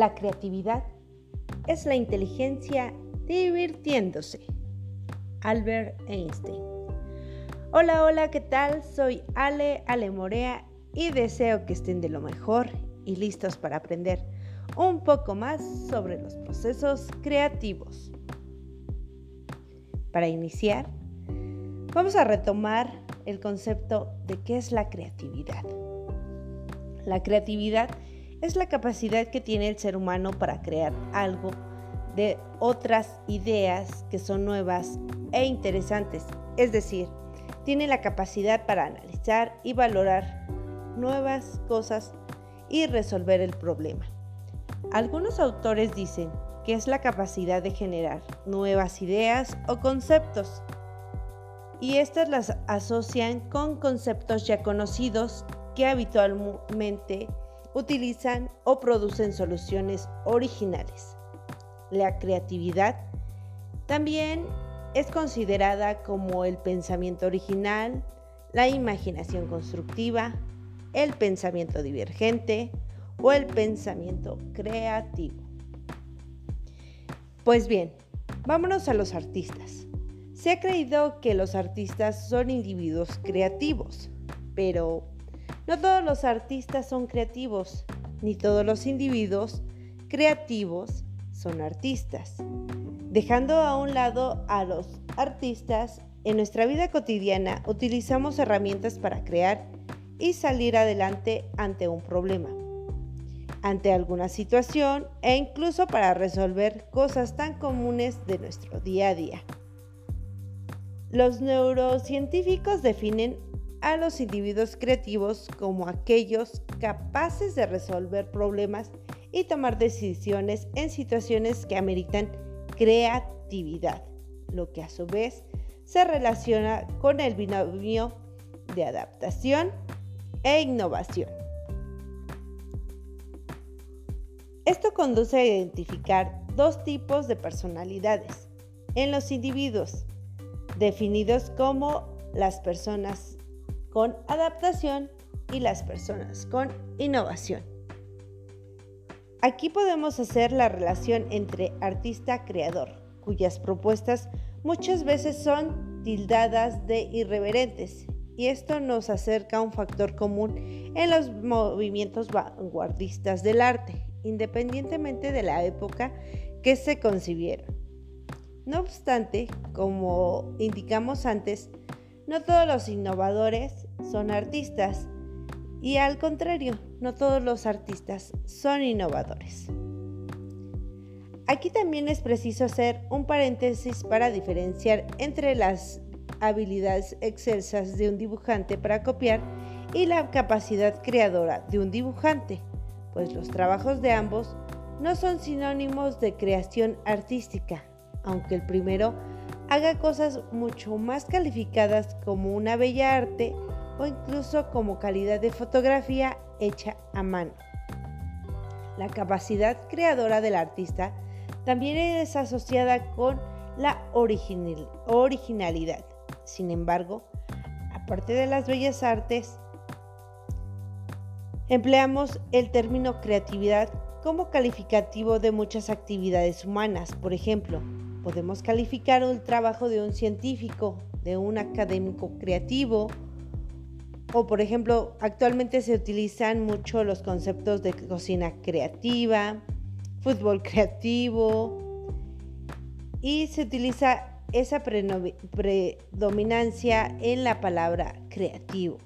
La creatividad es la inteligencia divirtiéndose. Albert Einstein. Hola, hola, ¿qué tal? Soy Ale, Ale Morea y deseo que estén de lo mejor y listos para aprender un poco más sobre los procesos creativos. Para iniciar, vamos a retomar el concepto de qué es la creatividad. La creatividad es la capacidad que tiene el ser humano para crear algo de otras ideas que son nuevas e interesantes. Es decir, tiene la capacidad para analizar y valorar nuevas cosas y resolver el problema. Algunos autores dicen que es la capacidad de generar nuevas ideas o conceptos y estas las asocian con conceptos ya conocidos que habitualmente utilizan o producen soluciones originales. La creatividad también es considerada como el pensamiento original, la imaginación constructiva, el pensamiento divergente o el pensamiento creativo. Pues bien, vámonos a los artistas. Se ha creído que los artistas son individuos creativos, pero no todos los artistas son creativos, ni todos los individuos creativos son artistas. Dejando a un lado a los artistas, en nuestra vida cotidiana utilizamos herramientas para crear y salir adelante ante un problema, ante alguna situación e incluso para resolver cosas tan comunes de nuestro día a día. Los neurocientíficos definen a los individuos creativos como aquellos capaces de resolver problemas y tomar decisiones en situaciones que ameritan creatividad, lo que a su vez se relaciona con el binomio de adaptación e innovación. Esto conduce a identificar dos tipos de personalidades en los individuos, definidos como las personas con adaptación y las personas con innovación. Aquí podemos hacer la relación entre artista-creador, cuyas propuestas muchas veces son tildadas de irreverentes, y esto nos acerca a un factor común en los movimientos vanguardistas del arte, independientemente de la época que se concibieron. No obstante, como indicamos antes, no todos los innovadores son artistas y al contrario, no todos los artistas son innovadores. Aquí también es preciso hacer un paréntesis para diferenciar entre las habilidades excelsas de un dibujante para copiar y la capacidad creadora de un dibujante, pues los trabajos de ambos no son sinónimos de creación artística, aunque el primero haga cosas mucho más calificadas como una bella arte o incluso como calidad de fotografía hecha a mano. La capacidad creadora del artista también es asociada con la originalidad. Sin embargo, aparte de las bellas artes, empleamos el término creatividad como calificativo de muchas actividades humanas. Por ejemplo, Podemos calificar el trabajo de un científico, de un académico creativo, o por ejemplo, actualmente se utilizan mucho los conceptos de cocina creativa, fútbol creativo, y se utiliza esa predominancia en la palabra creativo.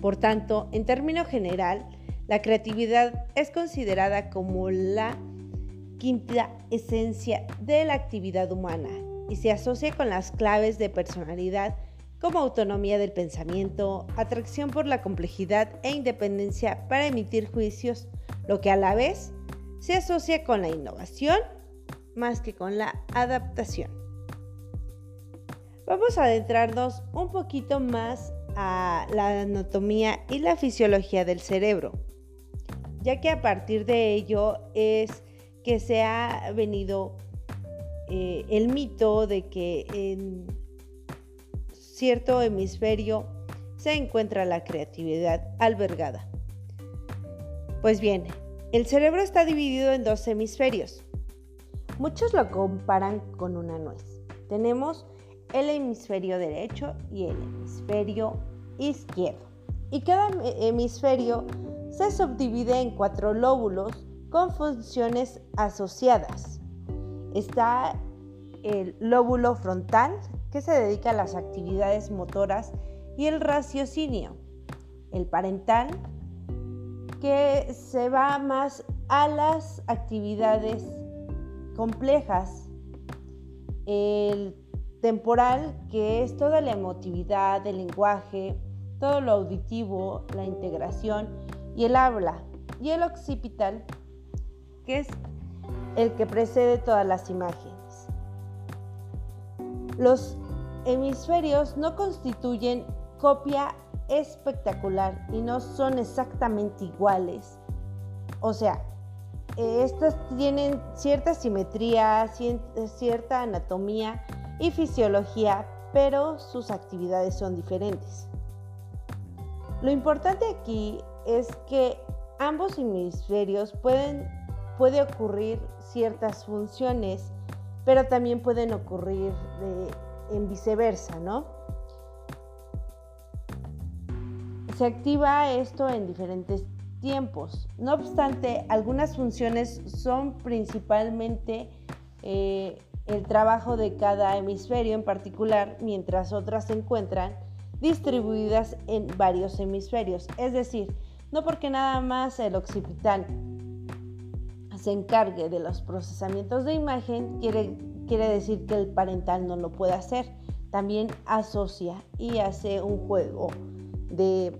Por tanto, en término general, la creatividad es considerada como la quinta esencia de la actividad humana y se asocia con las claves de personalidad como autonomía del pensamiento, atracción por la complejidad e independencia para emitir juicios, lo que a la vez se asocia con la innovación más que con la adaptación. Vamos a adentrarnos un poquito más a la anatomía y la fisiología del cerebro, ya que a partir de ello es que se ha venido eh, el mito de que en cierto hemisferio se encuentra la creatividad albergada. Pues bien, el cerebro está dividido en dos hemisferios. Muchos lo comparan con una nuez. Tenemos el hemisferio derecho y el hemisferio izquierdo. Y cada hemisferio se subdivide en cuatro lóbulos con funciones asociadas. Está el lóbulo frontal, que se dedica a las actividades motoras, y el raciocinio. El parental, que se va más a las actividades complejas. El temporal, que es toda la emotividad, el lenguaje, todo lo auditivo, la integración y el habla. Y el occipital, que es el que precede todas las imágenes. Los hemisferios no constituyen copia espectacular y no son exactamente iguales. O sea, estos tienen cierta simetría, cierta anatomía y fisiología, pero sus actividades son diferentes. Lo importante aquí es que ambos hemisferios pueden puede ocurrir ciertas funciones, pero también pueden ocurrir en viceversa, ¿no? Se activa esto en diferentes tiempos. No obstante, algunas funciones son principalmente eh, el trabajo de cada hemisferio en particular, mientras otras se encuentran distribuidas en varios hemisferios. Es decir, no porque nada más el occipital se encargue de los procesamientos de imagen, quiere, quiere decir que el parental no lo puede hacer. También asocia y hace un juego de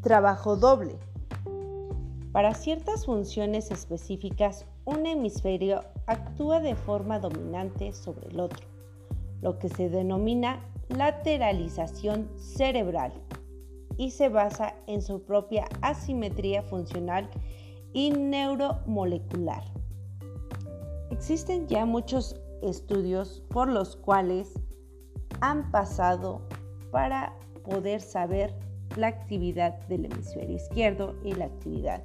trabajo doble. Para ciertas funciones específicas, un hemisferio actúa de forma dominante sobre el otro, lo que se denomina lateralización cerebral y se basa en su propia asimetría funcional y neuromolecular. Existen ya muchos estudios por los cuales han pasado para poder saber la actividad del hemisferio izquierdo y la actividad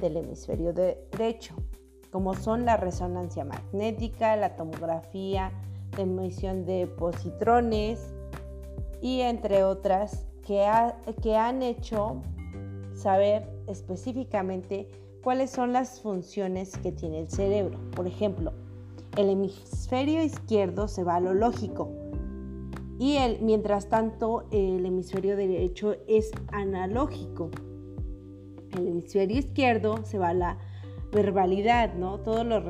del hemisferio derecho, como son la resonancia magnética, la tomografía, la emisión de positrones y entre otras que, que han hecho saber específicamente cuáles son las funciones que tiene el cerebro. Por ejemplo, el hemisferio izquierdo se va a lo lógico, y el, mientras tanto el hemisferio derecho es analógico. El hemisferio izquierdo se va a la verbalidad, ¿no? Todo lo,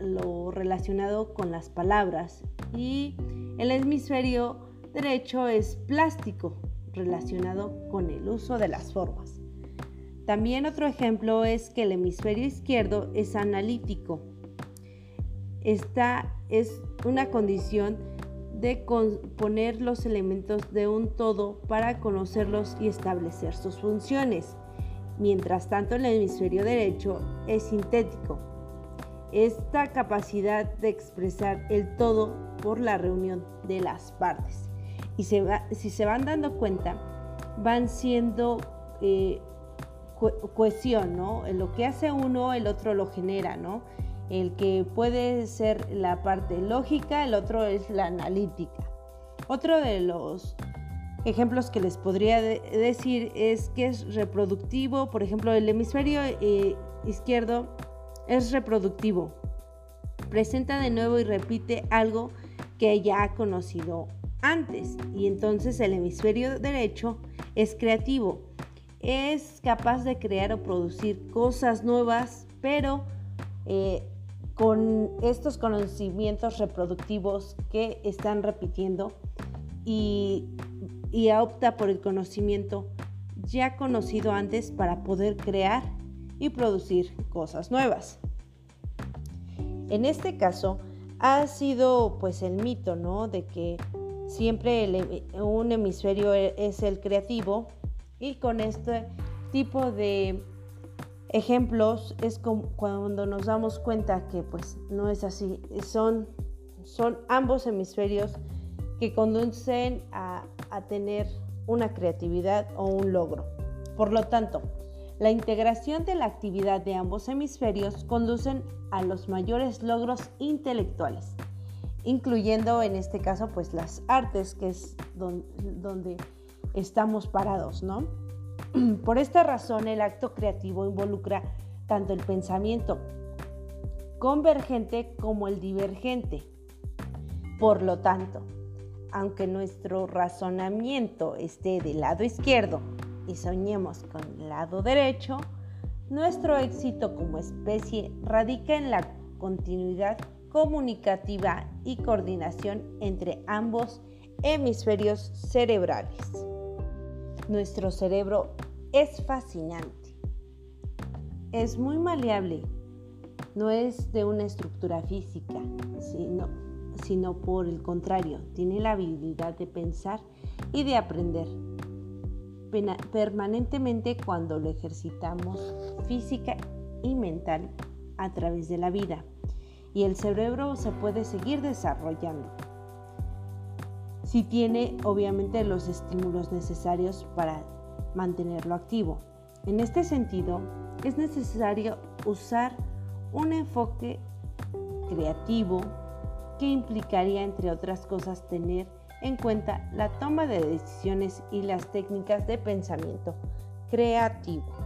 lo relacionado con las palabras. Y el hemisferio derecho es plástico, relacionado con el uso de las formas. También otro ejemplo es que el hemisferio izquierdo es analítico. Esta es una condición de componer los elementos de un todo para conocerlos y establecer sus funciones. Mientras tanto, el hemisferio derecho es sintético. Esta capacidad de expresar el todo por la reunión de las partes. Y si se van dando cuenta, van siendo eh, cohesión, ¿no? Lo que hace uno, el otro lo genera, ¿no? El que puede ser la parte lógica, el otro es la analítica. Otro de los ejemplos que les podría decir es que es reproductivo, por ejemplo, el hemisferio eh, izquierdo es reproductivo. Presenta de nuevo y repite algo que ya ha conocido antes y entonces el hemisferio derecho es creativo. Es capaz de crear o producir cosas nuevas, pero eh, con estos conocimientos reproductivos que están repitiendo y, opta por el conocimiento ya conocido antes para poder crear y producir cosas nuevas. En este caso ha sido pues el mito, ¿no? De que siempre un hemisferio e, es el creativo y con este tipo de ejemplos es cuando nos damos cuenta que pues no es así, son, son ambos hemisferios que conducen a, a tener una creatividad o un logro. Por lo tanto, La integración de la actividad de ambos hemisferios conducen a los mayores logros intelectuales, incluyendo en este caso pues las artes, que es donde, estamos parados, ¿no? Por esta razón el acto creativo involucra tanto el pensamiento convergente como el divergente. Por lo tanto, aunque nuestro razonamiento esté del lado izquierdo y soñemos con el lado derecho, nuestro éxito como especie radica en la continuidad comunicativa y coordinación entre ambos hemisferios cerebrales. Nuestro cerebro es fascinante, es muy maleable, no es de una estructura física, sino, sino por el contrario, tiene la habilidad de pensar y de aprender. Permanentemente cuando lo ejercitamos física y mental a través de la vida. Y el cerebro se puede seguir desarrollando si tiene obviamente los estímulos necesarios para mantenerlo activo. En este sentido, es necesario usar un enfoque creativo que implicaría, entre otras cosas, tener en cuenta la toma de decisiones y las técnicas de pensamiento creativo.